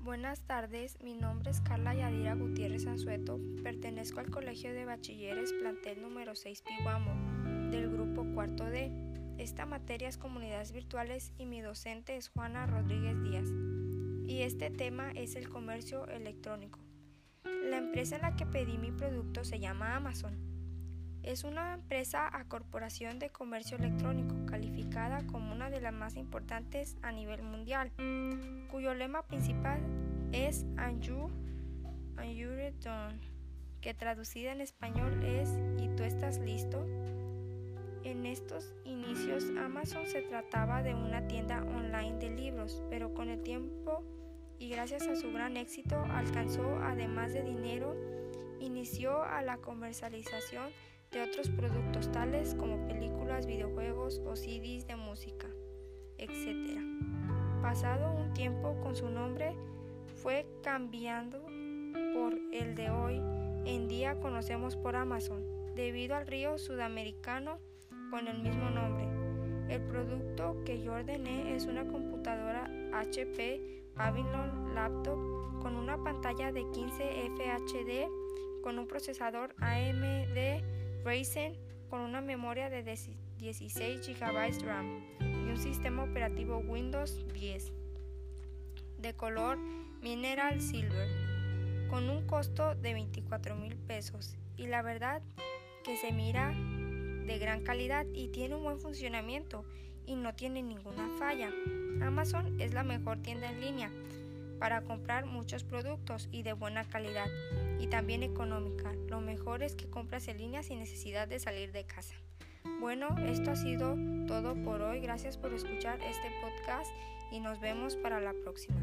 Buenas tardes, mi nombre es Carla Yadira Gutiérrez Anzueto, pertenezco al Colegio de Bachilleres plantel número 6 Piguamo, del grupo cuarto D. Esta materia es comunidades virtuales y mi docente es Juana Rodríguez Díaz. Y este tema es el comercio electrónico. La empresa en la que pedí mi producto se llama Amazon. Es una empresa a corporación de comercio electrónico calificada como una de las más importantes a nivel mundial, cuyo lema principal es And you, done, que traducida en español es ¿y tú estás listo? En estos inicios Amazon se trataba de una tienda online de libros, pero con el tiempo y gracias a su gran éxito alcanzó, además de dinero, inició a la comercialización de otros productos tales como películas, videojuegos o CDs de música, etc. Pasado un tiempo con su nombre fue cambiando por el de hoy en día conocemos por Amazon, debido al río sudamericano con el mismo nombre. El producto que yo ordené es una computadora HP Pavilion Laptop con una pantalla de 15 FHD con un procesador AMD Ryzen con una memoria de 16 GB RAM y un sistema operativo Windows 10 de color Mineral Silver con un costo de 24 mil pesos y la verdad que se mira de gran calidad y tiene un buen funcionamiento y no tiene ninguna falla. Amazon es la mejor tienda en línea para comprar muchos productos y de buena calidad y también económica. Lo mejor es que compras en línea sin necesidad de salir de casa. Bueno, esto ha sido todo por hoy. Gracias por escuchar este podcast y nos vemos para la próxima.